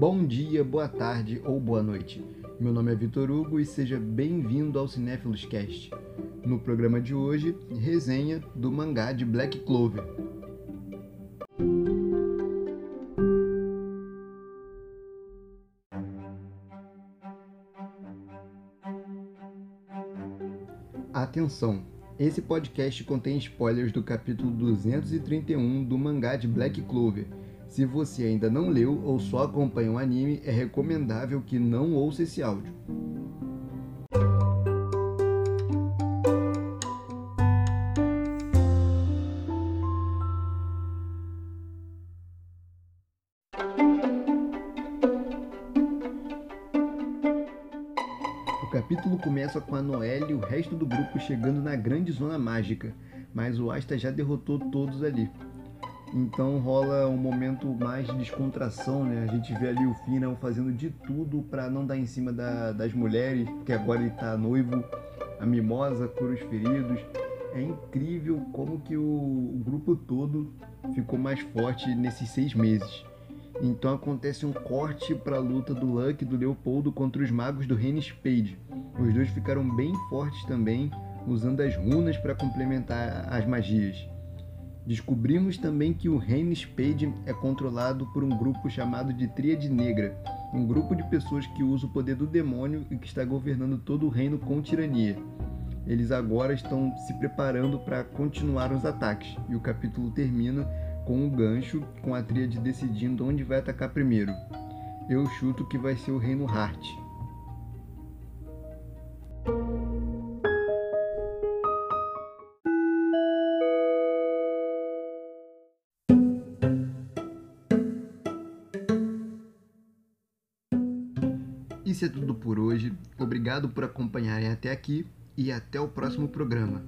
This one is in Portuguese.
Bom dia, boa tarde ou boa noite. Meu nome é Vitor Hugo e seja bem-vindo ao Cinéfilos Cast. No programa de hoje, resenha do mangá de Black Clover. Atenção! Esse podcast contém spoilers do capítulo 231 do mangá de Black Clover. Se você ainda não leu ou só acompanha o anime, é recomendável que não ouça esse áudio. O capítulo começa com a Noelle e o resto do grupo chegando na grande zona mágica, mas o Asta já derrotou todos ali. Então rola um momento mais de descontração, né? A gente vê ali o Final fazendo de tudo para não dar em cima da, das mulheres, porque agora ele tá noivo, a mimosa cura os feridos. É incrível como que o, o grupo todo ficou mais forte nesses seis meses. Então acontece um corte para a luta do Luck e do Leopoldo contra os magos do Reino Spade. Os dois ficaram bem fortes também, usando as runas para complementar as magias. Descobrimos também que o Reino Spade é controlado por um grupo chamado de Tríade Negra, um grupo de pessoas que usa o poder do demônio e que está governando todo o reino com tirania. Eles agora estão se preparando para continuar os ataques, e o capítulo termina com o gancho, com a tríade decidindo onde vai atacar primeiro. Eu chuto que vai ser o Reino Hart. Isso é tudo por hoje. Obrigado por acompanharem até aqui e até o próximo programa.